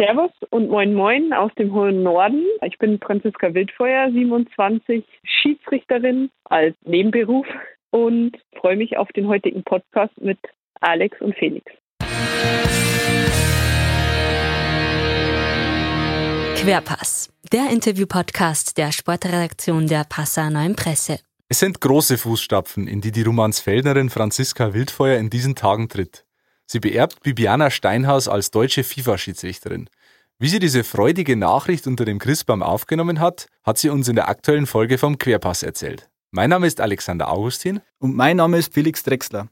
Servus und Moin Moin aus dem hohen Norden. Ich bin Franziska Wildfeuer, 27, Schiedsrichterin als Nebenberuf und freue mich auf den heutigen Podcast mit Alex und Felix. Querpass, der Interview-Podcast der Sportredaktion der Passauer Neuen Presse. Es sind große Fußstapfen, in die die Romansfeldnerin Franziska Wildfeuer in diesen Tagen tritt. Sie beerbt Bibiana Steinhaus als deutsche FIFA-Schiedsrichterin. Wie sie diese freudige Nachricht unter dem Christbaum aufgenommen hat, hat sie uns in der aktuellen Folge vom Querpass erzählt. Mein Name ist Alexander Augustin. Und mein Name ist Felix Drexler.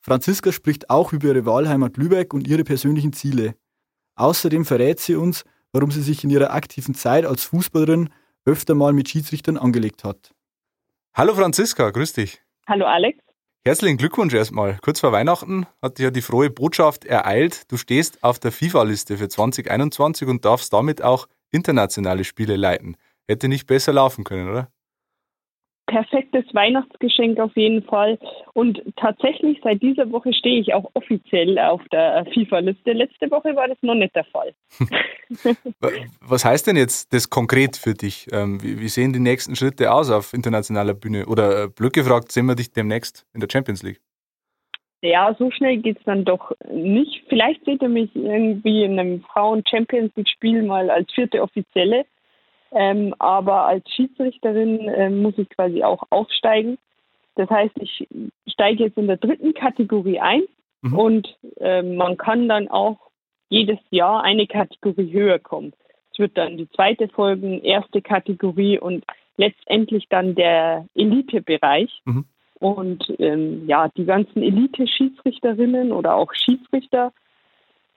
Franziska spricht auch über ihre Wahlheimat Lübeck und ihre persönlichen Ziele. Außerdem verrät sie uns, warum sie sich in ihrer aktiven Zeit als Fußballerin öfter mal mit Schiedsrichtern angelegt hat. Hallo Franziska, grüß dich. Hallo Alex. Herzlichen Glückwunsch erstmal. Kurz vor Weihnachten hat dich ja die frohe Botschaft ereilt. Du stehst auf der FIFA-Liste für 2021 und darfst damit auch internationale Spiele leiten. Hätte nicht besser laufen können, oder? Perfektes Weihnachtsgeschenk auf jeden Fall. Und tatsächlich seit dieser Woche stehe ich auch offiziell auf der FIFA-Liste. Letzte Woche war das noch nicht der Fall. Was heißt denn jetzt das konkret für dich? Ähm, wie sehen die nächsten Schritte aus auf internationaler Bühne? Oder äh, blöd gefragt, sehen wir dich demnächst in der Champions League? Ja, so schnell geht es dann doch nicht. Vielleicht seht ihr mich irgendwie in einem Frauen-Champions League-Spiel mal als vierte Offizielle. Ähm, aber als Schiedsrichterin äh, muss ich quasi auch aufsteigen. Das heißt, ich steige jetzt in der dritten Kategorie ein mhm. und äh, man kann dann auch jedes Jahr eine Kategorie höher kommen. Es wird dann die zweite folgen, erste Kategorie und letztendlich dann der Elitebereich. Mhm. Und ähm, ja, die ganzen Elite-Schiedsrichterinnen oder auch Schiedsrichter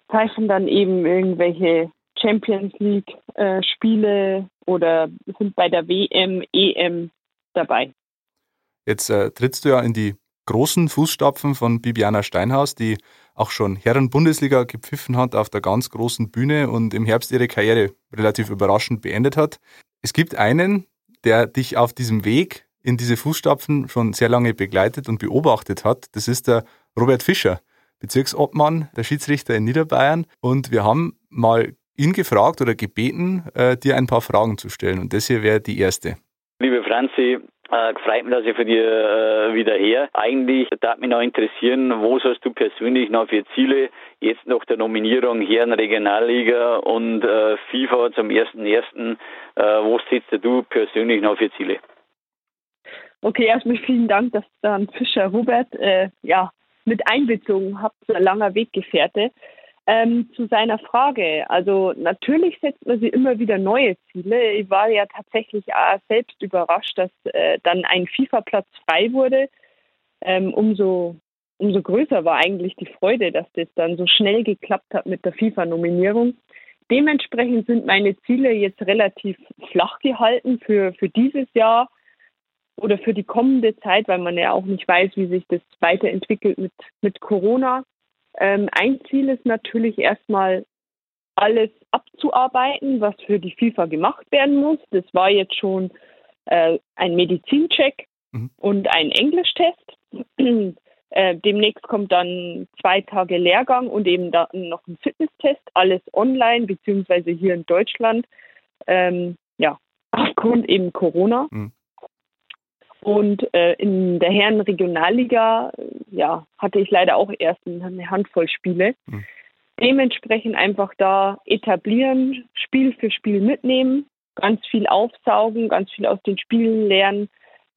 zeichnen dann eben irgendwelche Champions League äh, Spiele oder sind bei der WM, EM dabei. Jetzt äh, trittst du ja in die großen Fußstapfen von Bibiana Steinhaus, die auch schon Herren-Bundesliga gepfiffen hat auf der ganz großen Bühne und im Herbst ihre Karriere relativ überraschend beendet hat. Es gibt einen, der dich auf diesem Weg in diese Fußstapfen schon sehr lange begleitet und beobachtet hat. Das ist der Robert Fischer, Bezirksobmann, der Schiedsrichter in Niederbayern. Und wir haben mal ihn gefragt oder gebeten, äh, dir ein paar Fragen zu stellen. Und das hier wäre die erste. Liebe Franzi, äh, freut mich, dass ich für dir äh, wieder her. Eigentlich darf mich noch interessieren, was hast du persönlich noch für Ziele jetzt nach der Nominierung Herren Regionalliga und äh, FIFA zum 1.1. Äh, was setzt du persönlich noch für Ziele? Okay, erstmal vielen Dank, dass dann Fischer Robert äh, ja, mit einbezogen habt, ein langer Weggefährte. Ähm, zu seiner Frage. Also natürlich setzt man sich immer wieder neue Ziele. Ich war ja tatsächlich auch selbst überrascht, dass äh, dann ein FIFA-Platz frei wurde. Ähm, umso, umso größer war eigentlich die Freude, dass das dann so schnell geklappt hat mit der FIFA-Nominierung. Dementsprechend sind meine Ziele jetzt relativ flach gehalten für, für dieses Jahr oder für die kommende Zeit, weil man ja auch nicht weiß, wie sich das weiterentwickelt mit, mit Corona. Ähm, ein Ziel ist natürlich erstmal alles abzuarbeiten, was für die FIFA gemacht werden muss. Das war jetzt schon äh, ein Medizincheck mhm. und ein Englischtest. äh, demnächst kommt dann zwei Tage Lehrgang und eben dann noch ein Fitnesstest, alles online, beziehungsweise hier in Deutschland. Ähm, ja, aufgrund eben Corona. Mhm. Und äh, in der Herren Regionalliga äh, ja, hatte ich leider auch erst eine Handvoll Spiele. Mhm. Dementsprechend einfach da etablieren, Spiel für Spiel mitnehmen, ganz viel aufsaugen, ganz viel aus den Spielen lernen,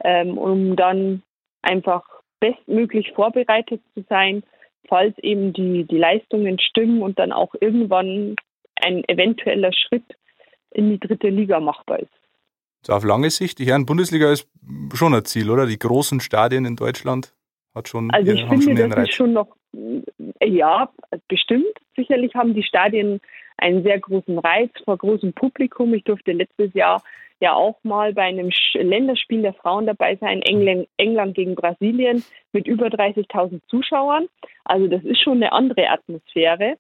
ähm, um dann einfach bestmöglich vorbereitet zu sein, falls eben die, die Leistungen stimmen und dann auch irgendwann ein eventueller Schritt in die dritte Liga machbar ist. So auf lange Sicht, die Herren-Bundesliga ist schon ein Ziel, oder? Die großen Stadien in Deutschland hat schon Also ich finde, schon das ist schon noch, ja, bestimmt. Sicherlich haben die Stadien einen sehr großen Reiz vor großem Publikum. Ich durfte letztes Jahr ja auch mal bei einem Länderspiel der Frauen dabei sein, England, England gegen Brasilien mit über 30.000 Zuschauern. Also das ist schon eine andere Atmosphäre.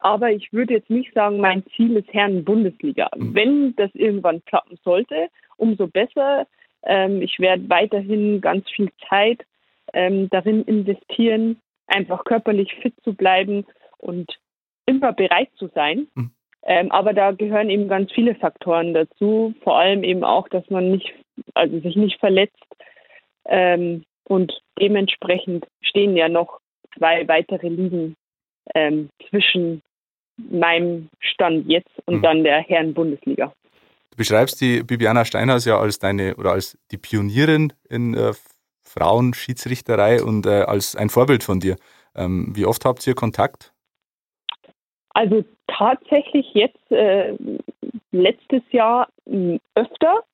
Aber ich würde jetzt nicht sagen, mein Ziel ist Herren-Bundesliga. Mhm. Wenn das irgendwann klappen sollte, umso besser. Ähm, ich werde weiterhin ganz viel Zeit ähm, darin investieren, einfach körperlich fit zu bleiben und immer bereit zu sein. Mhm. Ähm, aber da gehören eben ganz viele Faktoren dazu, vor allem eben auch, dass man nicht, also sich nicht verletzt. Ähm, und dementsprechend stehen ja noch zwei weitere Ligen ähm, zwischen meinem Stand jetzt und mhm. dann der Herren-Bundesliga. Du beschreibst die Bibiana Steinhaus ja als deine oder als die Pionierin in äh, Frauenschiedsrichterei und äh, als ein Vorbild von dir. Ähm, wie oft habt ihr Kontakt? Also tatsächlich jetzt äh, letztes Jahr öfter,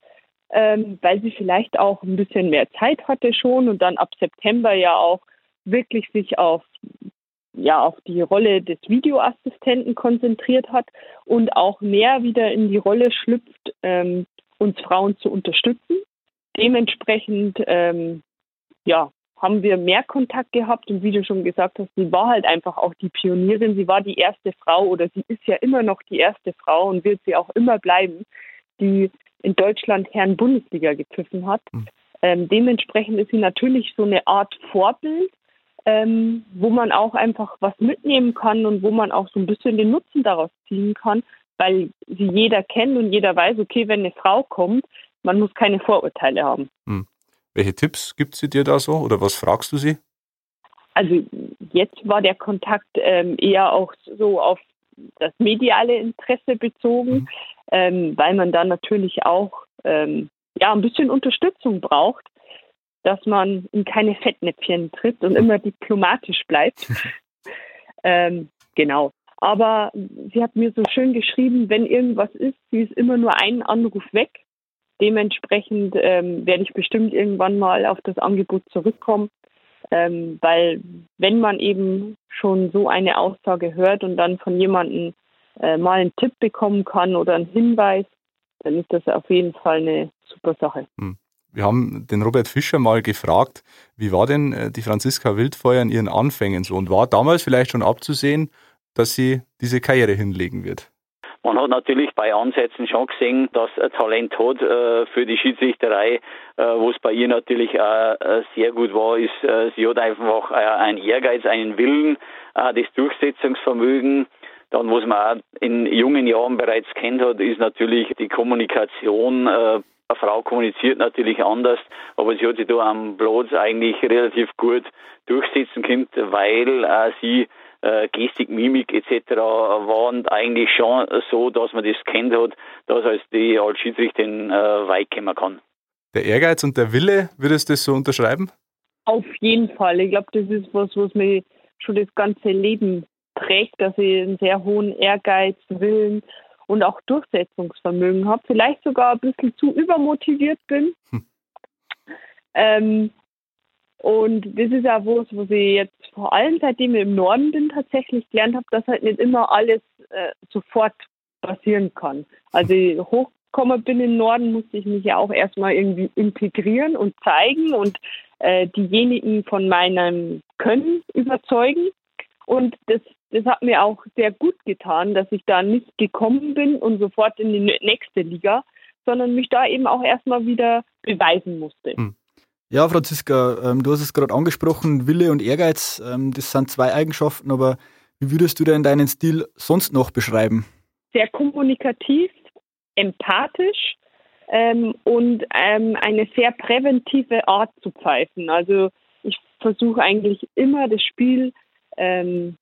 ähm, weil sie vielleicht auch ein bisschen mehr Zeit hatte schon und dann ab September ja auch wirklich sich auf ja auf die Rolle des Videoassistenten konzentriert hat und auch mehr wieder in die Rolle schlüpft, ähm, uns Frauen zu unterstützen. Dementsprechend ähm, ja, haben wir mehr Kontakt gehabt und wie du schon gesagt hast, sie war halt einfach auch die Pionierin. Sie war die erste Frau oder sie ist ja immer noch die erste Frau und wird sie auch immer bleiben, die in Deutschland Herren Bundesliga gepfiffen hat. Mhm. Ähm, dementsprechend ist sie natürlich so eine Art Vorbild, ähm, wo man auch einfach was mitnehmen kann und wo man auch so ein bisschen den Nutzen daraus ziehen kann, weil sie jeder kennt und jeder weiß, okay, wenn eine Frau kommt, man muss keine Vorurteile haben. Mhm. Welche Tipps gibt sie dir da so oder was fragst du sie? Also jetzt war der Kontakt ähm, eher auch so auf das mediale Interesse bezogen, mhm. ähm, weil man da natürlich auch ähm, ja ein bisschen Unterstützung braucht, dass man in keine Fettnäpfchen tritt und immer diplomatisch bleibt. Ähm, genau. Aber sie hat mir so schön geschrieben, wenn irgendwas ist, sie ist immer nur einen Anruf weg Dementsprechend ähm, werde ich bestimmt irgendwann mal auf das Angebot zurückkommen, ähm, weil wenn man eben schon so eine Aussage hört und dann von jemandem äh, mal einen Tipp bekommen kann oder einen Hinweis, dann ist das auf jeden Fall eine super Sache. Hm. Wir haben den Robert Fischer mal gefragt, wie war denn äh, die Franziska Wildfeuer in ihren Anfängen so und war damals vielleicht schon abzusehen, dass sie diese Karriere hinlegen wird? Man hat natürlich bei Ansätzen schon gesehen, dass er Talent hat äh, für die Schiedsrichterei. Äh, was bei ihr natürlich äh, sehr gut war, ist, äh, sie hat einfach äh, einen Ehrgeiz, einen Willen, das Durchsetzungsvermögen. Dann, was man auch in jungen Jahren bereits kennt hat, ist natürlich die Kommunikation. Eine Frau kommuniziert natürlich anders, aber sie hat sich da am Platz eigentlich relativ gut durchsetzen können, weil äh, sie äh, Gestik, Mimik etc. waren eigentlich schon so, dass man das kennt hat, dass als die als Schiedsrichterin äh, weit kommen kann. Der Ehrgeiz und der Wille, würdest du das so unterschreiben? Auf jeden Fall. Ich glaube, das ist was, was mich schon das ganze Leben prägt, dass ich einen sehr hohen Ehrgeiz, Willen und auch Durchsetzungsvermögen habe. Vielleicht sogar ein bisschen zu übermotiviert bin. Hm. Ähm, und das ist auch was, was ich jetzt vor allem seitdem ich im Norden bin tatsächlich gelernt habe, dass halt nicht immer alles äh, sofort passieren kann. Also ich hochgekommen bin im Norden, musste ich mich ja auch erstmal irgendwie integrieren und zeigen und äh, diejenigen von meinem Können überzeugen. Und das, das hat mir auch sehr gut getan, dass ich da nicht gekommen bin und sofort in die nächste Liga, sondern mich da eben auch erstmal wieder beweisen musste. Hm. Ja, Franziska, ähm, du hast es gerade angesprochen, Wille und Ehrgeiz, ähm, das sind zwei Eigenschaften, aber wie würdest du denn deinen Stil sonst noch beschreiben? Sehr kommunikativ, empathisch ähm, und ähm, eine sehr präventive Art zu pfeifen. Also ich versuche eigentlich immer das Spiel ähm,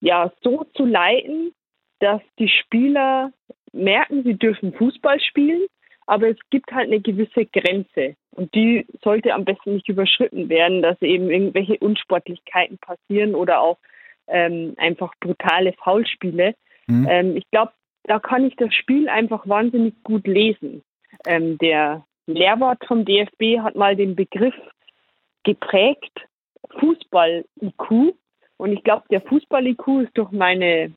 ja, so zu leiten, dass die Spieler merken, sie dürfen Fußball spielen, aber es gibt halt eine gewisse Grenze. Und die sollte am besten nicht überschritten werden, dass eben irgendwelche Unsportlichkeiten passieren oder auch ähm, einfach brutale Foulspiele. Mhm. Ähm, ich glaube, da kann ich das Spiel einfach wahnsinnig gut lesen. Ähm, der Lehrwort vom DFB hat mal den Begriff geprägt, Fußball-IQ. Und ich glaube, der Fußball-IQ ist durch meine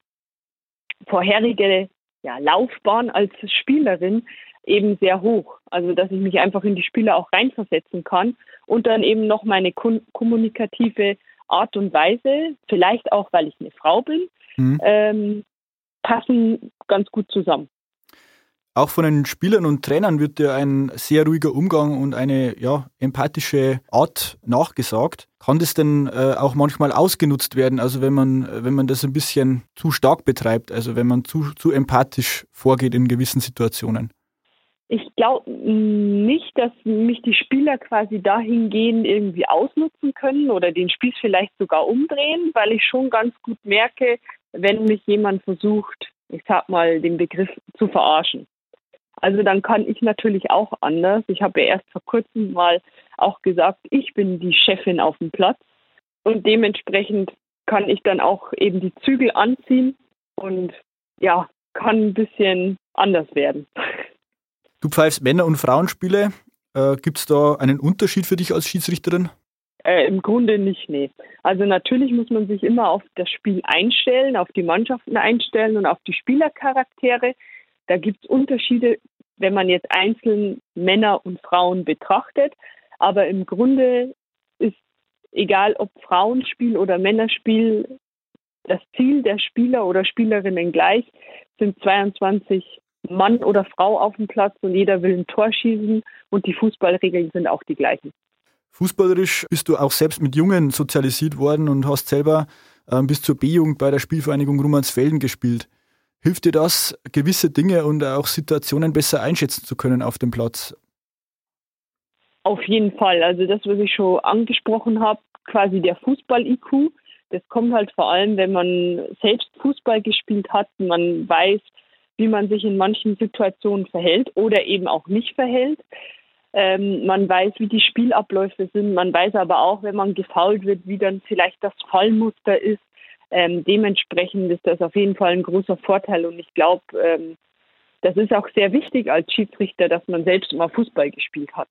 vorherige ja, Laufbahn als Spielerin eben sehr hoch. Also dass ich mich einfach in die Spieler auch reinversetzen kann und dann eben noch meine kommunikative Art und Weise, vielleicht auch weil ich eine Frau bin, mhm. ähm, passen ganz gut zusammen. Auch von den Spielern und Trainern wird dir ein sehr ruhiger Umgang und eine ja, empathische Art nachgesagt. Kann das denn äh, auch manchmal ausgenutzt werden, also wenn man, wenn man das ein bisschen zu stark betreibt, also wenn man zu, zu empathisch vorgeht in gewissen Situationen? Ich glaube nicht, dass mich die Spieler quasi dahingehend irgendwie ausnutzen können oder den Spieß vielleicht sogar umdrehen, weil ich schon ganz gut merke, wenn mich jemand versucht, ich sag mal, den Begriff zu verarschen. Also dann kann ich natürlich auch anders. Ich habe ja erst vor kurzem mal auch gesagt, ich bin die Chefin auf dem Platz und dementsprechend kann ich dann auch eben die Zügel anziehen und ja, kann ein bisschen anders werden. Du pfeifst Männer- und Frauenspiele. Äh, Gibt es da einen Unterschied für dich als Schiedsrichterin? Äh, Im Grunde nicht, nee. Also natürlich muss man sich immer auf das Spiel einstellen, auf die Mannschaften einstellen und auf die Spielercharaktere. Da gibt es Unterschiede, wenn man jetzt einzeln Männer und Frauen betrachtet. Aber im Grunde ist egal ob Frauenspiel oder Männerspiel, das Ziel der Spieler oder Spielerinnen gleich, sind 22 Mann oder Frau auf dem Platz und jeder will ein Tor schießen und die Fußballregeln sind auch die gleichen. Fußballerisch bist du auch selbst mit Jungen sozialisiert worden und hast selber äh, bis zur B-Jugend bei der Spielvereinigung Rummansfelden gespielt. Hilft dir das, gewisse Dinge und auch Situationen besser einschätzen zu können auf dem Platz? Auf jeden Fall. Also das, was ich schon angesprochen habe, quasi der Fußball-IQ, das kommt halt vor allem, wenn man selbst Fußball gespielt hat. Man weiß, wie man sich in manchen Situationen verhält oder eben auch nicht verhält. Ähm, man weiß, wie die Spielabläufe sind. Man weiß aber auch, wenn man gefault wird, wie dann vielleicht das Fallmuster ist. Ähm, dementsprechend ist das auf jeden Fall ein großer Vorteil und ich glaube, ähm, das ist auch sehr wichtig als Schiedsrichter, dass man selbst mal Fußball gespielt hat.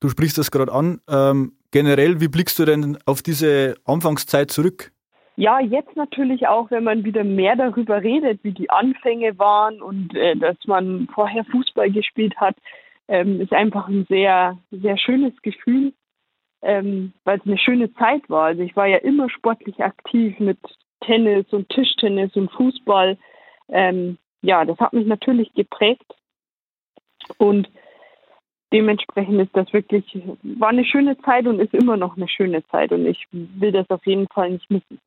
Du sprichst das gerade an. Ähm, generell, wie blickst du denn auf diese Anfangszeit zurück? Ja, jetzt natürlich auch, wenn man wieder mehr darüber redet, wie die Anfänge waren und äh, dass man vorher Fußball gespielt hat, ähm, ist einfach ein sehr, sehr schönes Gefühl ähm, weil es eine schöne Zeit war. Also ich war ja immer sportlich aktiv mit Tennis und Tischtennis und Fußball. Ähm, ja, das hat mich natürlich geprägt und dementsprechend ist das wirklich, war eine schöne Zeit und ist immer noch eine schöne Zeit und ich will das auf jeden Fall nicht missen.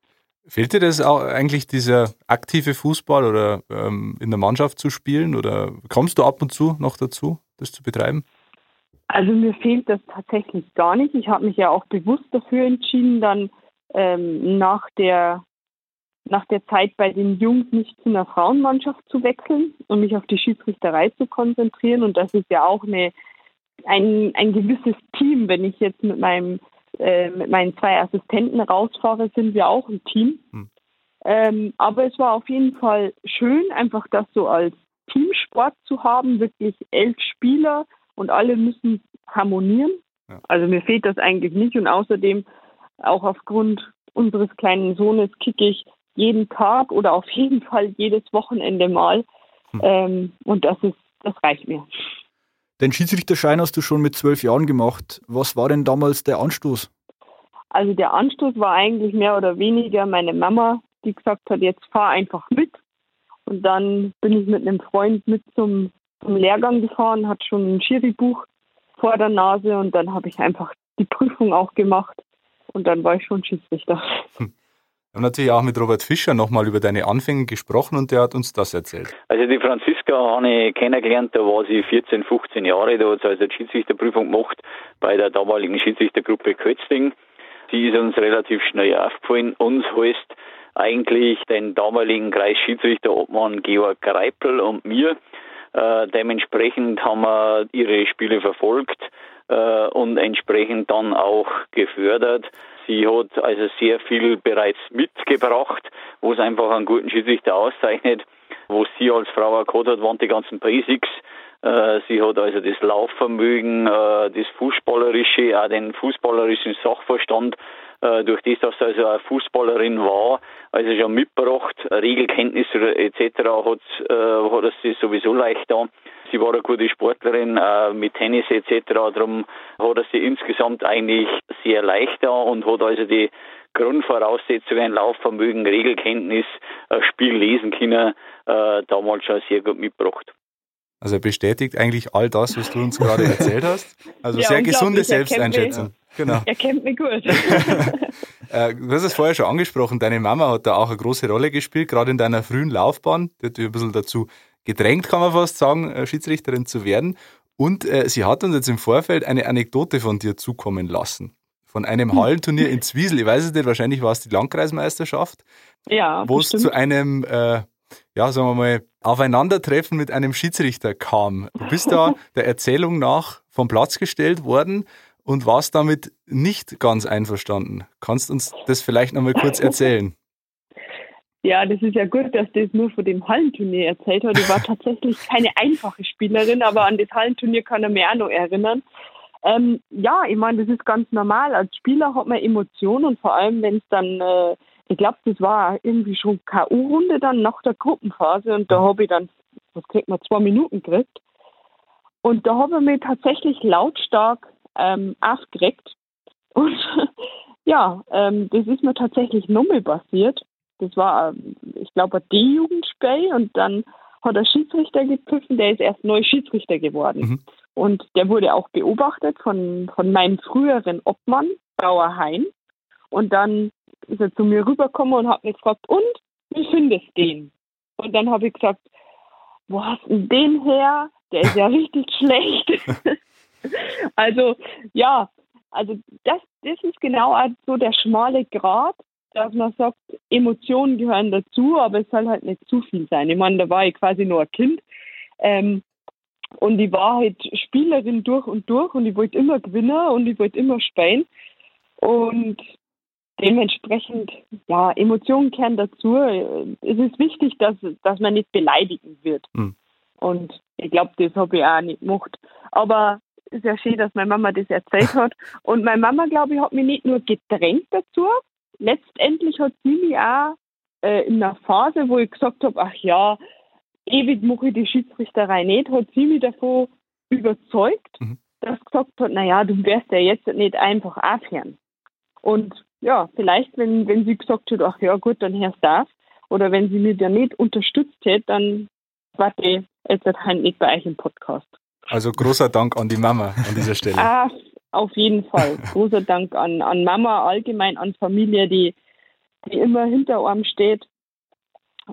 Fehlt dir das auch eigentlich, dieser aktive Fußball oder ähm, in der Mannschaft zu spielen oder kommst du ab und zu noch dazu, das zu betreiben? Also mir fehlt das tatsächlich gar nicht. Ich habe mich ja auch bewusst dafür entschieden, dann ähm, nach der nach der Zeit bei den Jungs nicht zu einer Frauenmannschaft zu wechseln und mich auf die Schiedsrichterei zu konzentrieren. Und das ist ja auch eine, ein, ein gewisses Team. Wenn ich jetzt mit meinem äh, mit meinen zwei Assistenten rausfahre, sind wir auch ein Team. Hm. Ähm, aber es war auf jeden Fall schön, einfach das so als Teamsport zu haben, wirklich elf Spieler und alle müssen harmonieren. Ja. Also mir fehlt das eigentlich nicht und außerdem auch aufgrund unseres kleinen Sohnes kicke ich jeden Tag oder auf jeden Fall jedes Wochenende mal hm. ähm, und das ist das reicht mir. Den Schiedsrichterschein hast du schon mit zwölf Jahren gemacht. Was war denn damals der Anstoß? Also der Anstoß war eigentlich mehr oder weniger meine Mama, die gesagt hat, jetzt fahr einfach mit. Und dann bin ich mit einem Freund mit zum zum Lehrgang gefahren, hat schon ein Schiri-Buch vor der Nase und dann habe ich einfach die Prüfung auch gemacht und dann war ich schon Schiedsrichter. Hm. Wir haben natürlich auch mit Robert Fischer nochmal über deine Anfänge gesprochen und der hat uns das erzählt. Also die Franziska habe ich kennengelernt, da war sie 14, 15 Jahre, da hat sie also eine Schiedsrichterprüfung gemacht bei der damaligen Schiedsrichtergruppe Kötzling. Sie ist uns relativ schnell aufgefallen. Uns heißt eigentlich den damaligen Kreisschiedsrichter Obmann Georg Greipel und mir. Äh, dementsprechend haben wir ihre Spiele verfolgt äh, und entsprechend dann auch gefördert. Sie hat also sehr viel bereits mitgebracht, wo es einfach einen guten Schiedsrichter auszeichnet. Wo sie als Frau auch gehabt hat, waren die ganzen Basics. Äh, sie hat also das Laufvermögen, äh, das Fußballerische, auch den fußballerischen Sachverstand durch das, dass sie also eine Fußballerin war, also schon mitgebracht, Regelkenntnisse etc. hat, äh, hat es sie sowieso leicht da. Sie war eine gute Sportlerin äh, mit Tennis etc. Darum hat er sie insgesamt eigentlich sehr leicht da und hat also die Grundvoraussetzungen, Laufvermögen, Regelkenntnis, äh, Spiel lesen können, äh, damals schon sehr gut mitgebracht. Also er bestätigt eigentlich all das, was du uns gerade erzählt hast. Also ja, sehr gesunde Selbsteinschätzung. Genau. Er kennt mich gut. Äh, du hast es vorher schon angesprochen, deine Mama hat da auch eine große Rolle gespielt, gerade in deiner frühen Laufbahn. Die hat dich ein bisschen dazu gedrängt, kann man fast sagen, äh, Schiedsrichterin zu werden. Und äh, sie hat uns jetzt im Vorfeld eine Anekdote von dir zukommen lassen. Von einem hm. Hallenturnier in Zwiesel. Ich weiß es nicht, wahrscheinlich war es die Landkreismeisterschaft. Ja. Wo es zu einem, äh, ja, sagen wir mal, Aufeinandertreffen mit einem Schiedsrichter kam. Du bist da der Erzählung nach vom Platz gestellt worden und warst damit nicht ganz einverstanden. Kannst uns das vielleicht nochmal kurz erzählen? Ja, das ist ja gut, dass das nur von dem Hallenturnier erzählt hat. Ich war tatsächlich keine einfache Spielerin, aber an das Hallenturnier kann er mir auch noch erinnern. Ähm, ja, ich meine, das ist ganz normal. Als Spieler hat man Emotionen und vor allem, wenn es dann, äh, ich glaube, das war irgendwie schon K.O.-Runde dann nach der Gruppenphase und da habe ich dann, was kriegt man, zwei Minuten gekriegt. Und da habe ich mich tatsächlich lautstark ähm, aufgeregt. Und ja, ähm, das ist mir tatsächlich nochmal passiert. Das war, ähm, ich glaube, ein D-Jugendspiel und dann hat der Schiedsrichter gepfiffen, der ist erst neu Schiedsrichter geworden. Mhm. Und der wurde auch beobachtet von, von meinem früheren Obmann, Bauer Hein. Und dann ist er zu mir rübergekommen und hat mich gefragt, und wie findest du den? Und dann habe ich gesagt, wo hast du den her? Der ist ja richtig schlecht. also ja, also das, das ist genau so der schmale Grat, dass man sagt, Emotionen gehören dazu, aber es soll halt nicht zu viel sein. Ich meine, da war ich quasi nur ein Kind. Ähm, und ich war halt Spielerin durch und durch und ich wollte immer gewinnen und ich wollte immer spielen. Und dementsprechend, ja, Emotionen kehren dazu. Es ist wichtig, dass, dass man nicht beleidigen wird. Mhm. Und ich glaube, das habe ich auch nicht gemacht. Aber ist ja schön, dass meine Mama das erzählt hat. Und meine Mama, glaube ich, hat mich nicht nur gedrängt dazu. Letztendlich hat sie mich auch äh, in einer Phase, wo ich gesagt habe, ach ja, ewig mache ich die Schiedsrichterei nicht, hat sie mich davon überzeugt, mhm. dass sie gesagt hat, naja, du wirst ja jetzt nicht einfach aufhören. Und ja, vielleicht, wenn, wenn sie gesagt hat, ach ja, gut, dann hörst du auf. Oder wenn sie mich ja nicht unterstützt hätte, dann war die jetzt halt nicht bei euch im Podcast. Also großer Dank an die Mama an dieser Stelle. Ah, auf jeden Fall. Großer Dank an, an Mama, allgemein an Familie, die, die immer hinter einem steht.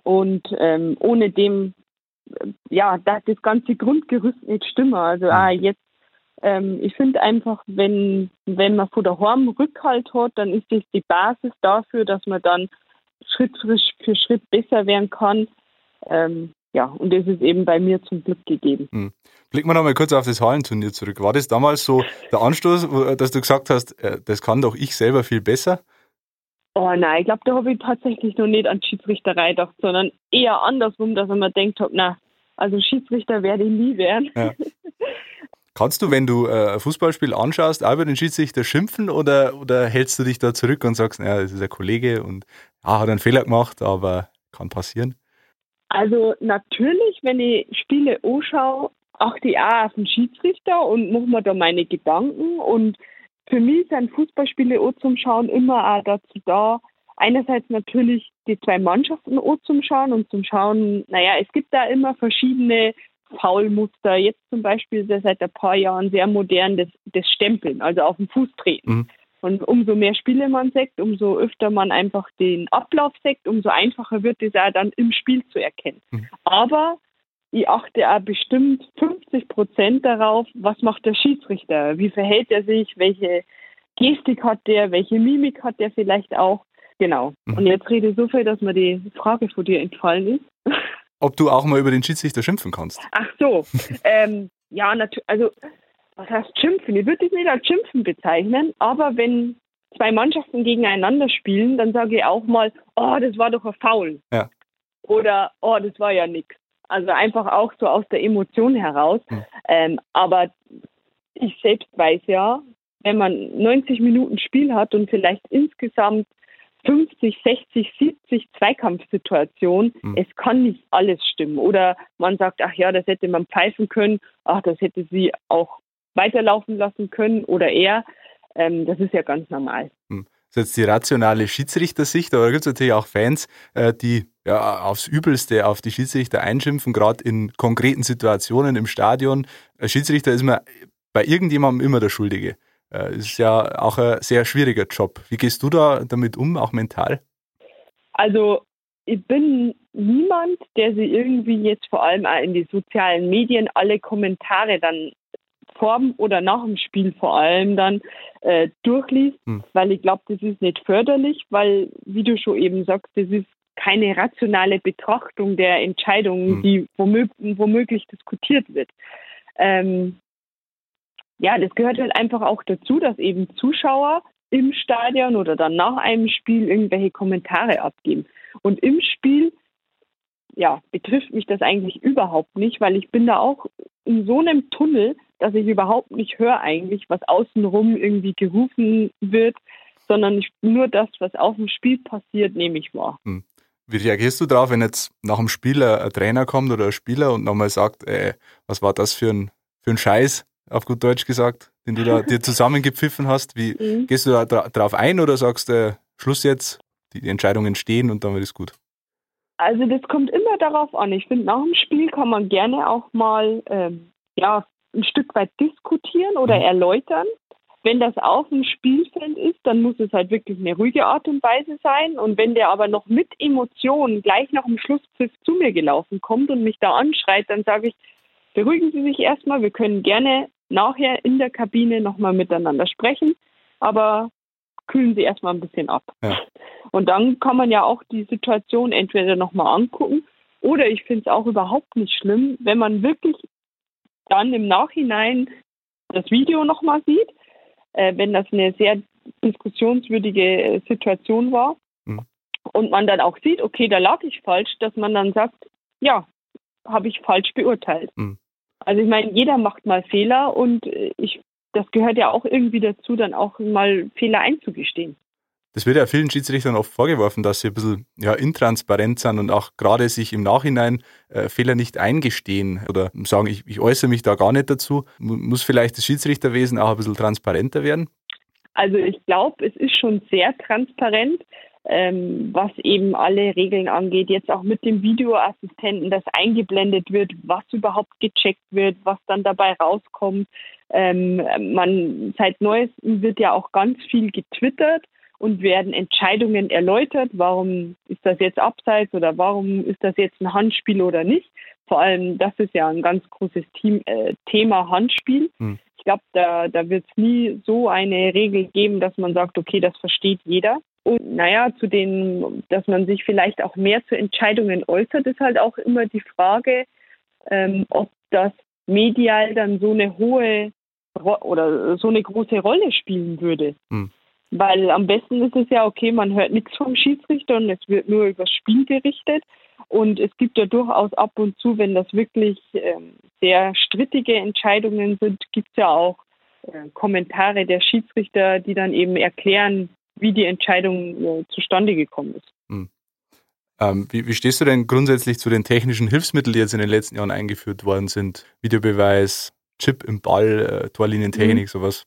Und ähm, ohne dem, ja, dass das ganze Grundgerüst nicht stimmt. Also ah, jetzt, ähm, ich finde einfach, wenn, wenn man vor der Horm Rückhalt hat, dann ist das die Basis dafür, dass man dann Schritt für Schritt besser werden kann. Ähm, ja, und das ist eben bei mir zum Glück gegeben. Hm. Blicken wir nochmal kurz auf das Hallenturnier zurück. War das damals so der Anstoß, dass du gesagt hast, äh, das kann doch ich selber viel besser? Oh nein, ich glaube, da habe ich tatsächlich noch nicht an Schiedsrichterei gedacht, sondern eher andersrum, dass ich mir denkt habe, na, also Schiedsrichter werde ich nie werden. Ja. Kannst du, wenn du äh, ein Fußballspiel anschaust, auch über den Schiedsrichter schimpfen oder, oder hältst du dich da zurück und sagst, naja, das ist ein Kollege und ja, hat einen Fehler gemacht, aber kann passieren? Also natürlich, wenn ich Spiele anschaue, achte ich auch auf den Schiedsrichter und mache mir da meine Gedanken. Und für mich sind Fußballspiele auch zum Schauen immer auch dazu da, einerseits natürlich die zwei Mannschaften auch zum Schauen und zum Schauen, naja, es gibt da immer verschiedene Faulmuster. Jetzt zum Beispiel seit ein paar Jahren sehr modern das, das Stempeln, also auf den Fuß treten. Mhm. Und umso mehr Spiele man sagt, umso öfter man einfach den Ablauf sagt, umso einfacher wird es auch dann im Spiel zu erkennen. Mhm. Aber ich achte auch bestimmt 50 Prozent darauf, was macht der Schiedsrichter, wie verhält er sich, welche Gestik hat der, welche Mimik hat der vielleicht auch. Genau. Mhm. Und jetzt rede ich so viel, dass mir die Frage von dir entfallen ist. Ob du auch mal über den Schiedsrichter schimpfen kannst? Ach so. ähm, ja, natürlich. Also, was heißt schimpfen? Ich würde es nicht als schimpfen bezeichnen, aber wenn zwei Mannschaften gegeneinander spielen, dann sage ich auch mal, oh, das war doch ein Foul. Ja. Oder, oh, das war ja nichts. Also einfach auch so aus der Emotion heraus. Mhm. Ähm, aber ich selbst weiß ja, wenn man 90 Minuten Spiel hat und vielleicht insgesamt 50, 60, 70 Zweikampfsituationen, mhm. es kann nicht alles stimmen. Oder man sagt, ach ja, das hätte man pfeifen können, ach, das hätte sie auch weiterlaufen lassen können oder er. Ähm, das ist ja ganz normal. Mhm. Das ist jetzt die rationale Schiedsrichtersicht, aber da gibt es natürlich auch Fans, äh, die ja, aufs Übelste auf die Schiedsrichter einschimpfen, gerade in konkreten Situationen im Stadion. Als Schiedsrichter ist man bei irgendjemandem immer der Schuldige. Äh, ist ja auch ein sehr schwieriger Job. Wie gehst du da damit um, auch mental? Also ich bin niemand, der sich irgendwie jetzt vor allem auch in die sozialen Medien alle Kommentare dann vor oder nach dem Spiel vor allem dann äh, durchliest, hm. weil ich glaube, das ist nicht förderlich, weil, wie du schon eben sagst, das ist keine rationale Betrachtung der Entscheidungen, hm. die womöglich, womöglich diskutiert wird. Ähm, ja, das gehört halt einfach auch dazu, dass eben Zuschauer im Stadion oder dann nach einem Spiel irgendwelche Kommentare abgeben. Und im Spiel, ja, betrifft mich das eigentlich überhaupt nicht, weil ich bin da auch in so einem Tunnel, dass ich überhaupt nicht höre eigentlich, was außenrum irgendwie gerufen wird, sondern ich, nur das, was auf dem Spiel passiert, nehme ich wahr. Hm. Wie reagierst du darauf, wenn jetzt nach dem Spiel ein Trainer kommt oder ein Spieler und nochmal sagt, ey, äh, was war das für ein, für ein Scheiß, auf gut Deutsch gesagt, den du da dir zusammengepfiffen hast? Wie mhm. gehst du da drauf ein oder sagst du, äh, Schluss jetzt, die Entscheidungen stehen und dann wird es gut? Also das kommt immer darauf an. Ich finde, nach dem Spiel kann man gerne auch mal ähm, ja, ein Stück weit diskutieren oder mhm. erläutern. Wenn das auf dem Spielfeld ist, dann muss es halt wirklich eine ruhige Art und Weise sein. Und wenn der aber noch mit Emotionen gleich nach dem Schlusspfiff zu mir gelaufen kommt und mich da anschreit, dann sage ich, beruhigen Sie sich erstmal. Wir können gerne nachher in der Kabine nochmal miteinander sprechen, aber kühlen Sie erstmal ein bisschen ab. Ja. Und dann kann man ja auch die Situation entweder nochmal angucken oder ich finde es auch überhaupt nicht schlimm, wenn man wirklich dann im Nachhinein das Video nochmal sieht äh, wenn das eine sehr diskussionswürdige Situation war. Mhm. Und man dann auch sieht, okay, da lag ich falsch, dass man dann sagt, ja, habe ich falsch beurteilt. Mhm. Also ich meine, jeder macht mal Fehler und ich, das gehört ja auch irgendwie dazu, dann auch mal Fehler einzugestehen. Das wird ja vielen Schiedsrichtern oft vorgeworfen, dass sie ein bisschen ja, intransparent sind und auch gerade sich im Nachhinein äh, Fehler nicht eingestehen oder sagen, ich, ich äußere mich da gar nicht dazu. Muss vielleicht das Schiedsrichterwesen auch ein bisschen transparenter werden? Also ich glaube, es ist schon sehr transparent, ähm, was eben alle Regeln angeht. Jetzt auch mit dem Videoassistenten, dass eingeblendet wird, was überhaupt gecheckt wird, was dann dabei rauskommt. Ähm, man seit neuestem wird ja auch ganz viel getwittert und werden Entscheidungen erläutert, warum ist das jetzt abseits oder warum ist das jetzt ein Handspiel oder nicht. Vor allem, das ist ja ein ganz großes Team, äh, Thema Handspiel. Hm. Ich glaube, da, da wird es nie so eine Regel geben, dass man sagt, okay, das versteht jeder. Und naja, zu den, dass man sich vielleicht auch mehr zu Entscheidungen äußert, ist halt auch immer die Frage, ähm, ob das medial dann so eine hohe oder so eine große Rolle spielen würde. Hm. Weil am besten ist es ja, okay, man hört nichts vom Schiedsrichter und es wird nur über das Spiel gerichtet. Und es gibt ja durchaus ab und zu, wenn das wirklich ähm, sehr strittige Entscheidungen sind, gibt es ja auch äh, Kommentare der Schiedsrichter, die dann eben erklären, wie die Entscheidung äh, zustande gekommen ist. Hm. Ähm, wie, wie, stehst du denn grundsätzlich zu den technischen Hilfsmitteln, die jetzt in den letzten Jahren eingeführt worden sind? Videobeweis, Chip im Ball, äh, Torlinientechnik, mhm. sowas?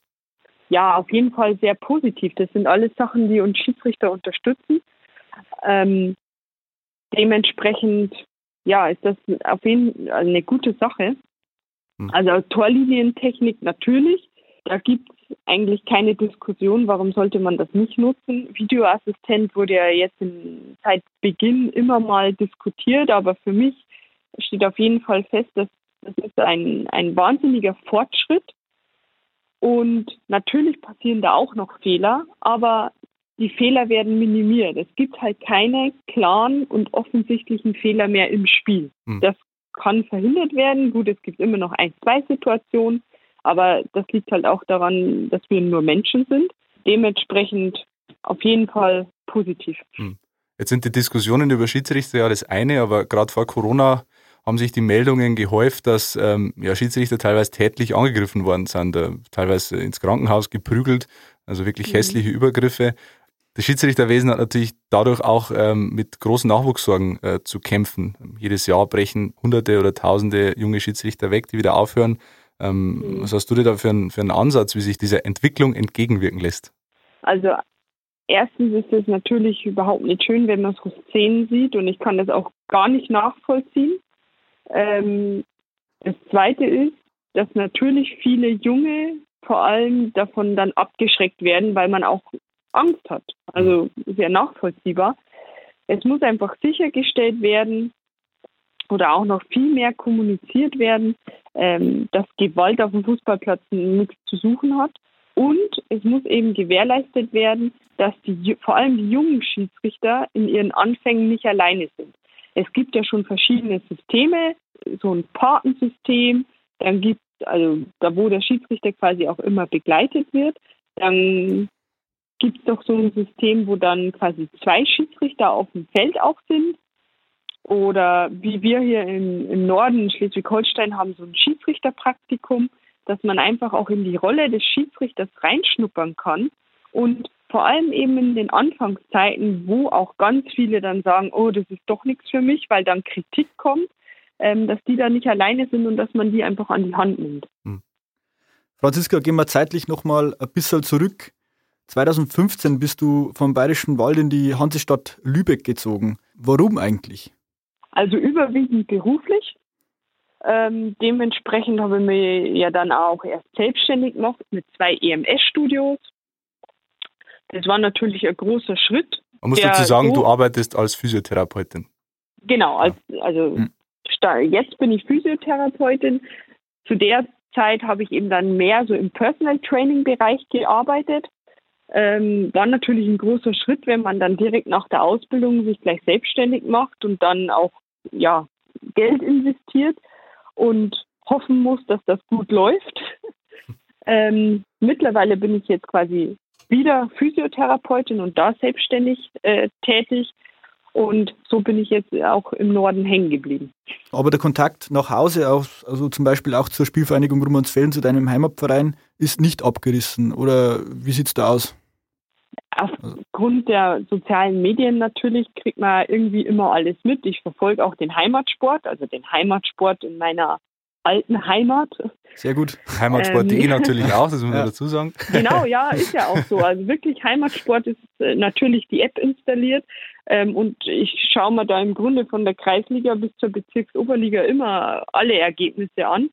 ja, auf jeden Fall sehr positiv. Das sind alles Sachen, die uns Schiedsrichter unterstützen. Ähm, dementsprechend, ja, ist das auf jeden Fall eine gute Sache. Hm. Also Torlinientechnik natürlich. Da gibt es eigentlich keine Diskussion, warum sollte man das nicht nutzen. Videoassistent wurde ja jetzt in, seit Beginn immer mal diskutiert, aber für mich steht auf jeden Fall fest, dass das ist ein, ein wahnsinniger Fortschritt und natürlich passieren da auch noch Fehler, aber die Fehler werden minimiert. Es gibt halt keine klaren und offensichtlichen Fehler mehr im Spiel. Mhm. Das kann verhindert werden. Gut, es gibt immer noch ein, zwei Situationen, aber das liegt halt auch daran, dass wir nur Menschen sind. Dementsprechend auf jeden Fall positiv. Mhm. Jetzt sind die Diskussionen über Schiedsrichter ja das eine, aber gerade vor Corona haben sich die Meldungen gehäuft, dass ähm, ja, Schiedsrichter teilweise tätlich angegriffen worden sind, äh, teilweise ins Krankenhaus geprügelt, also wirklich mhm. hässliche Übergriffe. Das Schiedsrichterwesen hat natürlich dadurch auch ähm, mit großen Nachwuchssorgen äh, zu kämpfen. Jedes Jahr brechen Hunderte oder Tausende junge Schiedsrichter weg, die wieder aufhören. Ähm, mhm. Was hast du dir da für, ein, für einen Ansatz, wie sich dieser Entwicklung entgegenwirken lässt? Also erstens ist es natürlich überhaupt nicht schön, wenn man so Szenen sieht und ich kann das auch gar nicht nachvollziehen. Ähm, das Zweite ist, dass natürlich viele Junge vor allem davon dann abgeschreckt werden, weil man auch Angst hat. Also sehr nachvollziehbar. Es muss einfach sichergestellt werden oder auch noch viel mehr kommuniziert werden, ähm, dass Gewalt auf dem Fußballplatz nichts zu suchen hat. Und es muss eben gewährleistet werden, dass die, vor allem die jungen Schiedsrichter in ihren Anfängen nicht alleine sind. Es gibt ja schon verschiedene Systeme, so ein Patensystem, dann gibt also da wo der Schiedsrichter quasi auch immer begleitet wird, dann gibt es doch so ein System, wo dann quasi zwei Schiedsrichter auf dem Feld auch sind. Oder wie wir hier im, im Norden Schleswig-Holstein haben, so ein Schiedsrichterpraktikum dass man einfach auch in die Rolle des Schiedsrichters reinschnuppern kann und vor allem eben in den Anfangszeiten, wo auch ganz viele dann sagen, oh, das ist doch nichts für mich, weil dann Kritik kommt, ähm, dass die da nicht alleine sind und dass man die einfach an die Hand nimmt. Hm. Franziska, gehen wir zeitlich nochmal ein bisschen zurück. 2015 bist du vom Bayerischen Wald in die Hansestadt Lübeck gezogen. Warum eigentlich? Also überwiegend beruflich. Ähm, dementsprechend habe ich mich ja dann auch erst selbstständig gemacht mit zwei EMS-Studios. Das war natürlich ein großer Schritt. Man muss dazu sagen, du arbeitest als Physiotherapeutin. Genau, als, also hm. jetzt bin ich Physiotherapeutin. Zu der Zeit habe ich eben dann mehr so im Personal Training Bereich gearbeitet. Ähm, war natürlich ein großer Schritt, wenn man dann direkt nach der Ausbildung sich gleich selbstständig macht und dann auch ja, Geld investiert und hoffen muss, dass das gut läuft. ähm, mittlerweile bin ich jetzt quasi wieder Physiotherapeutin und da selbstständig äh, tätig. Und so bin ich jetzt auch im Norden hängen geblieben. Aber der Kontakt nach Hause, auch, also zum Beispiel auch zur Spielvereinigung Rummansfelden, zu deinem Heimatverein, ist nicht abgerissen. Oder wie sieht es da aus? Aufgrund der sozialen Medien natürlich kriegt man irgendwie immer alles mit. Ich verfolge auch den Heimatsport, also den Heimatsport in meiner alten Heimat. Sehr gut. Heimatsport.de ähm, natürlich auch, das muss man ja. dazu sagen. Genau, ja, ist ja auch so. Also wirklich Heimatsport ist äh, natürlich die App installiert ähm, und ich schaue mir da im Grunde von der Kreisliga bis zur Bezirksoberliga immer alle Ergebnisse an,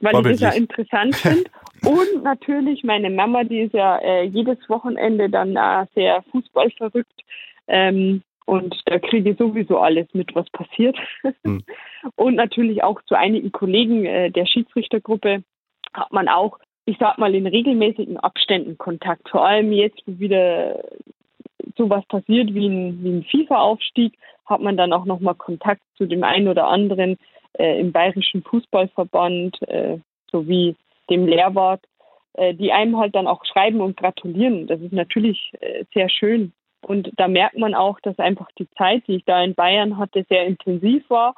weil ich das ja interessant finde. Und natürlich meine Mama, die ist ja äh, jedes Wochenende dann äh, sehr fußballverrückt. Ähm, und da kriege ich sowieso alles mit, was passiert. Hm. Und natürlich auch zu einigen Kollegen äh, der Schiedsrichtergruppe hat man auch, ich sag mal, in regelmäßigen Abständen Kontakt. Vor allem jetzt, wo wieder sowas passiert wie ein, wie ein FIFA-Aufstieg, hat man dann auch nochmal Kontakt zu dem einen oder anderen äh, im Bayerischen Fußballverband äh, sowie dem Lehrwart, äh, die einem halt dann auch schreiben und gratulieren. Das ist natürlich äh, sehr schön. Und da merkt man auch, dass einfach die Zeit, die ich da in Bayern hatte, sehr intensiv war.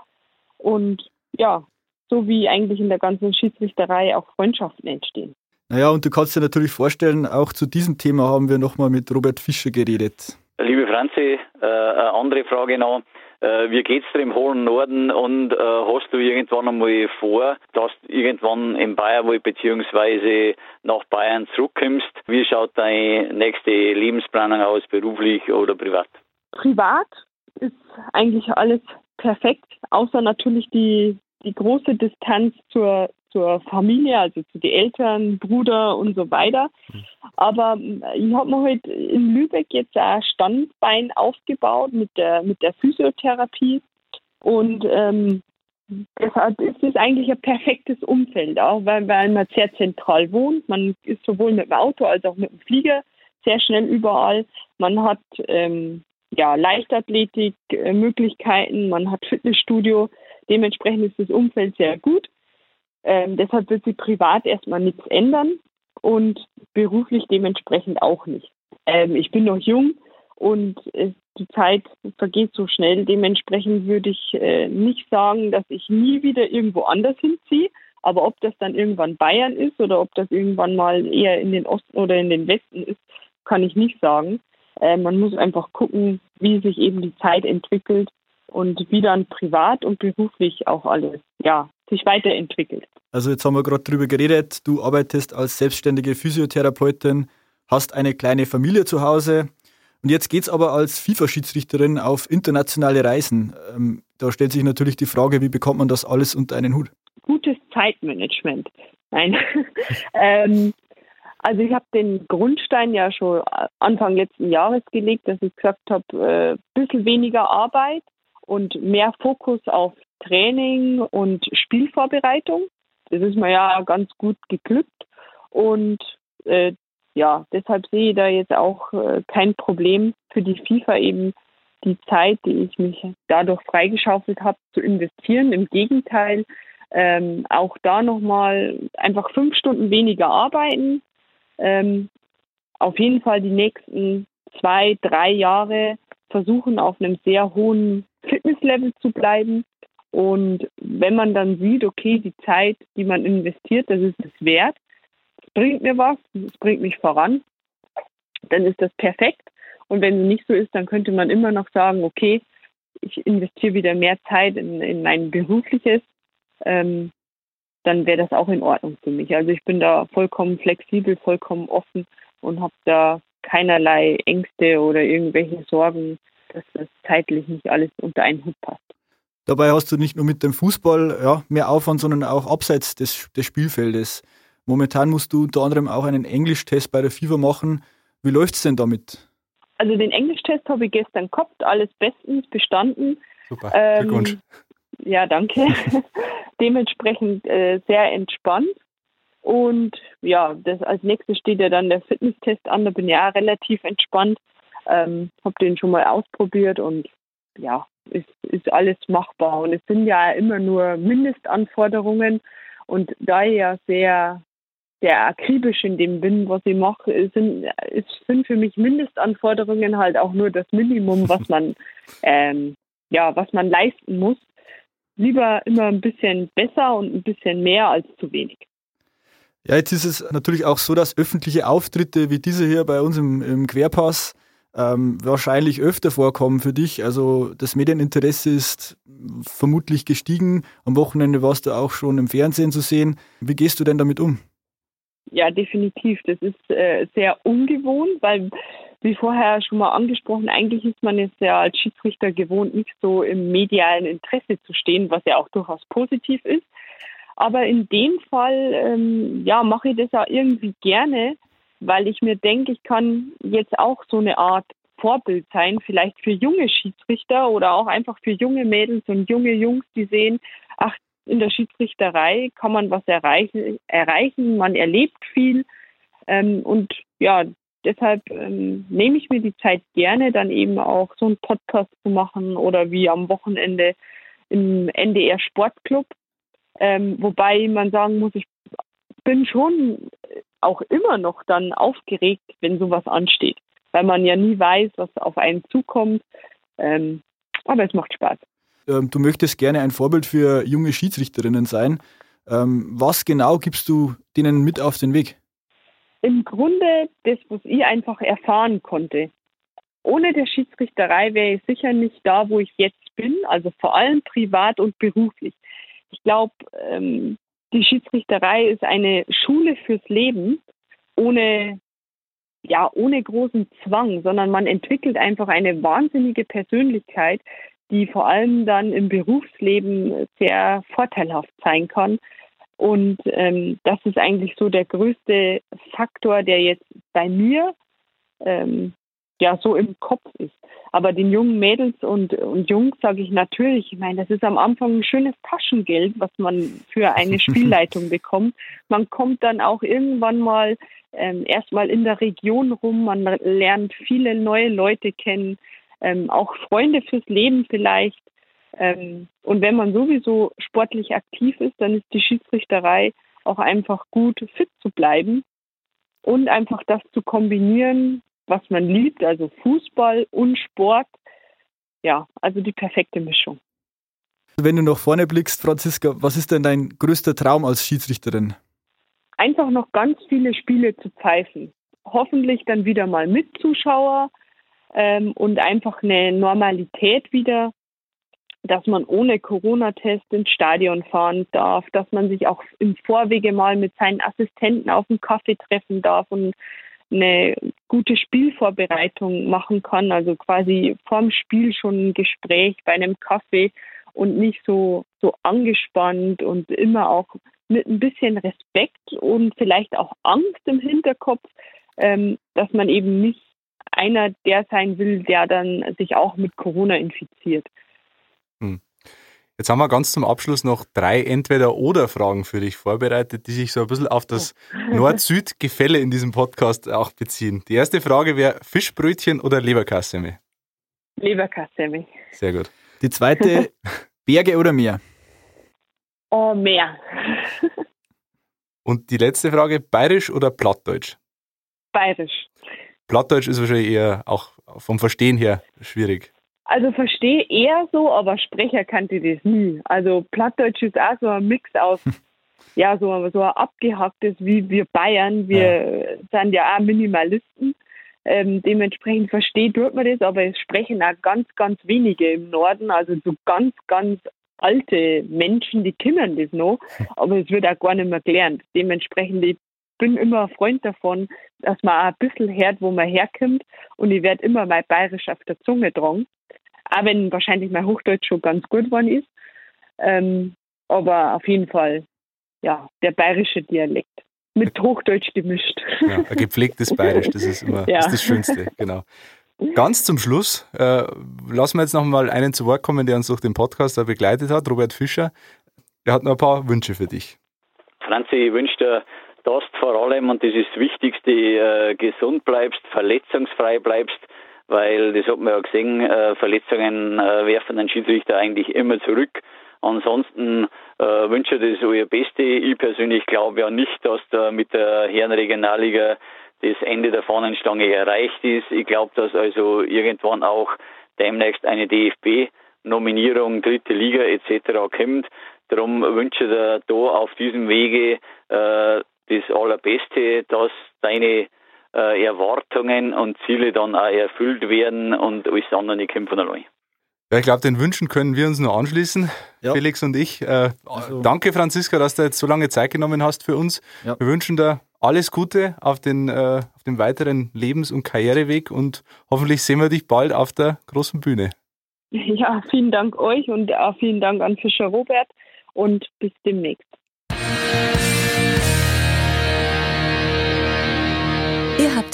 Und ja, so wie eigentlich in der ganzen Schiedsrichterei auch Freundschaften entstehen. Naja, und du kannst dir natürlich vorstellen, auch zu diesem Thema haben wir nochmal mit Robert Fischer geredet. Liebe Franzi, äh, eine andere Frage noch. Äh, wie geht's dir im hohen Norden und äh, hast du irgendwann einmal vor, dass du irgendwann in Bayern beziehungsweise nach Bayern zurückkommst? Wie schaut deine nächste Lebensplanung aus, beruflich oder privat? Privat ist eigentlich alles perfekt, außer natürlich die, die große Distanz zur zur Familie, also zu den Eltern, Bruder und so weiter. Aber äh, ich habe mir heute halt in Lübeck jetzt ein Standbein aufgebaut mit der, mit der Physiotherapie. Und ähm, deshalb ist es eigentlich ein perfektes Umfeld, auch weil, weil man sehr zentral wohnt. Man ist sowohl mit dem Auto als auch mit dem Flieger sehr schnell überall. Man hat ähm, ja, Leichtathletik-Möglichkeiten, man hat Fitnessstudio. Dementsprechend ist das Umfeld sehr gut. Ähm, deshalb wird sich privat erstmal nichts ändern und beruflich dementsprechend auch nicht. Ähm, ich bin noch jung und es, die Zeit vergeht so schnell. Dementsprechend würde ich äh, nicht sagen, dass ich nie wieder irgendwo anders hinziehe. Aber ob das dann irgendwann Bayern ist oder ob das irgendwann mal eher in den Osten oder in den Westen ist, kann ich nicht sagen. Äh, man muss einfach gucken, wie sich eben die Zeit entwickelt und wie dann privat und beruflich auch alles ja, sich weiterentwickelt. Also jetzt haben wir gerade drüber geredet, du arbeitest als selbstständige Physiotherapeutin, hast eine kleine Familie zu Hause. Und jetzt geht es aber als FIFA-Schiedsrichterin auf internationale Reisen. Ähm, da stellt sich natürlich die Frage, wie bekommt man das alles unter einen Hut? Gutes Zeitmanagement. Nein. ähm, also ich habe den Grundstein ja schon Anfang letzten Jahres gelegt, dass ich gesagt habe, ein äh, bisschen weniger Arbeit und mehr Fokus auf Training und Spielvorbereitung. Das ist mir ja ganz gut geglückt. Und äh, ja, deshalb sehe ich da jetzt auch äh, kein Problem für die FIFA eben die Zeit, die ich mich dadurch freigeschaufelt habe, zu investieren. Im Gegenteil, ähm, auch da nochmal einfach fünf Stunden weniger arbeiten. Ähm, auf jeden Fall die nächsten zwei, drei Jahre versuchen, auf einem sehr hohen Fitnesslevel zu bleiben. Und wenn man dann sieht, okay, die Zeit, die man investiert, das ist es wert, bringt mir was, es bringt mich voran, dann ist das perfekt. Und wenn es nicht so ist, dann könnte man immer noch sagen, okay, ich investiere wieder mehr Zeit in, in mein berufliches, ähm, dann wäre das auch in Ordnung für mich. Also ich bin da vollkommen flexibel, vollkommen offen und habe da keinerlei Ängste oder irgendwelche Sorgen, dass das zeitlich nicht alles unter einen Hut passt. Dabei hast du nicht nur mit dem Fußball ja, mehr Aufwand, sondern auch abseits des, des Spielfeldes. Momentan musst du unter anderem auch einen Englischtest bei der FIFA machen. Wie läuft es denn damit? Also den Englischtest habe ich gestern gehabt, alles bestens bestanden. Super, ähm, Glückwunsch. Ja, danke. Dementsprechend äh, sehr entspannt. Und ja, das als nächstes steht ja dann der Fitnesstest an. Da bin ich ja relativ entspannt. Ähm, habe den schon mal ausprobiert und ja, ist, ist alles machbar. Und es sind ja immer nur Mindestanforderungen. Und da ich ja sehr sehr akribisch in dem bin, was ich mache, sind, sind für mich Mindestanforderungen halt auch nur das Minimum, was man, ähm, ja, was man leisten muss. Lieber immer ein bisschen besser und ein bisschen mehr als zu wenig. Ja, jetzt ist es natürlich auch so, dass öffentliche Auftritte wie diese hier bei uns im, im Querpass ähm, wahrscheinlich öfter vorkommen für dich. Also das Medieninteresse ist vermutlich gestiegen. Am Wochenende warst du auch schon im Fernsehen zu sehen. Wie gehst du denn damit um? Ja, definitiv. Das ist äh, sehr ungewohnt, weil, wie vorher schon mal angesprochen, eigentlich ist man es ja als Schiedsrichter gewohnt, nicht so im medialen Interesse zu stehen, was ja auch durchaus positiv ist. Aber in dem Fall, ähm, ja, mache ich das ja irgendwie gerne, weil ich mir denke, ich kann jetzt auch so eine Art Vorbild sein, vielleicht für junge Schiedsrichter oder auch einfach für junge Mädels und junge Jungs, die sehen, ach, in der Schiedsrichterei kann man was erreichen, erreichen man erlebt viel. Ähm, und ja, deshalb ähm, nehme ich mir die Zeit gerne, dann eben auch so einen Podcast zu machen oder wie am Wochenende im NDR Sportclub. Ähm, wobei man sagen muss, ich bin schon auch immer noch dann aufgeregt, wenn sowas ansteht, weil man ja nie weiß, was auf einen zukommt. Ähm, aber es macht Spaß. Ähm, du möchtest gerne ein Vorbild für junge Schiedsrichterinnen sein. Ähm, was genau gibst du denen mit auf den Weg? Im Grunde das, was ich einfach erfahren konnte. Ohne der Schiedsrichterei wäre ich sicher nicht da, wo ich jetzt bin, also vor allem privat und beruflich. Ich glaube, ähm, die Schiedsrichterei ist eine Schule fürs Leben, ohne ja, ohne großen Zwang, sondern man entwickelt einfach eine wahnsinnige Persönlichkeit, die vor allem dann im Berufsleben sehr vorteilhaft sein kann. Und ähm, das ist eigentlich so der größte Faktor, der jetzt bei mir ähm, ja so im Kopf ist. Aber den jungen Mädels und, und Jungs sage ich natürlich, ich meine, das ist am Anfang ein schönes Taschengeld, was man für eine Spielleitung bekommt. Man kommt dann auch irgendwann mal ähm, erstmal in der Region rum, man lernt viele neue Leute kennen ähm, auch Freunde fürs Leben vielleicht. Ähm, und wenn man sowieso sportlich aktiv ist, dann ist die Schiedsrichterei auch einfach gut, fit zu bleiben und einfach das zu kombinieren, was man liebt, also Fußball und Sport. Ja, also die perfekte Mischung. Wenn du nach vorne blickst, Franziska, was ist denn dein größter Traum als Schiedsrichterin? Einfach noch ganz viele Spiele zu pfeifen. Hoffentlich dann wieder mal mit Zuschauer, ähm, und einfach eine Normalität wieder, dass man ohne Corona-Test ins Stadion fahren darf, dass man sich auch im Vorwege mal mit seinen Assistenten auf einen Kaffee treffen darf und eine gute Spielvorbereitung machen kann, also quasi vorm Spiel schon ein Gespräch bei einem Kaffee und nicht so, so angespannt und immer auch mit ein bisschen Respekt und vielleicht auch Angst im Hinterkopf, ähm, dass man eben nicht einer der sein will, der dann sich auch mit Corona infiziert. Jetzt haben wir ganz zum Abschluss noch drei Entweder-Oder-Fragen für dich vorbereitet, die sich so ein bisschen auf das. Nord-Süd-Gefälle in diesem Podcast auch beziehen. Die erste Frage wäre Fischbrötchen oder Leberkassemmel? Leberkassemmel. Sehr gut. Die zweite, Berge oder Meer? Oh, Meer. Und die letzte Frage, bayerisch oder plattdeutsch? Bayerisch. Plattdeutsch ist wahrscheinlich eher auch vom Verstehen her schwierig. Also verstehe eher so, aber Sprecher kannte das nie. Also Plattdeutsch ist auch so ein Mix aus, ja, so, so ein abgehacktes wie wir Bayern. Wir ja. sind ja auch Minimalisten. Ähm, dementsprechend versteht tut man das, aber es sprechen auch ganz, ganz wenige im Norden, also so ganz, ganz alte Menschen, die kennen das noch, aber es wird auch gar nicht mehr gelernt. Dementsprechend, ich bin immer ein Freund davon, dass man auch ein bisschen hört, wo man herkommt und ich werde immer mein Bayerisch auf der Zunge tragen, auch wenn wahrscheinlich mein Hochdeutsch schon ganz gut geworden ist, ähm, aber auf jeden Fall, ja, der bayerische Dialekt mit Hochdeutsch gemischt. Ja, ein gepflegtes Bayerisch, das ist immer ja. das, das Schönste, genau. Ganz zum Schluss äh, lassen wir jetzt noch mal einen zu Wort kommen, der uns durch den Podcast da begleitet hat, Robert Fischer. Er hat noch ein paar Wünsche für dich. Franzi, ich wünsche dir, dass du vor allem, und das ist das Wichtigste, äh, gesund bleibst, verletzungsfrei bleibst, weil das hat man ja gesehen, äh, Verletzungen äh, werfen den Schiedsrichter eigentlich immer zurück. Ansonsten äh, wünsche ich das euer Beste. Ich persönlich glaube ja nicht, dass da mit der Herrenregionalliga das Ende der Fahnenstange erreicht ist. Ich glaube, dass also irgendwann auch demnächst eine DFB-Nominierung, dritte Liga etc. kommt. Darum wünsche ich da auf diesem Wege äh, das Allerbeste, dass deine äh, Erwartungen und Ziele dann auch erfüllt werden und alles andere nicht kommt von allein. Ja, ich glaube, den Wünschen können wir uns nur anschließen, ja. Felix und ich. Äh, also. Danke, Franziska, dass du jetzt so lange Zeit genommen hast für uns. Ja. Wir wünschen dir alles Gute auf den, äh, auf dem weiteren Lebens- und Karriereweg und hoffentlich sehen wir dich bald auf der großen Bühne. Ja, vielen Dank euch und auch vielen Dank an Fischer Robert und bis demnächst.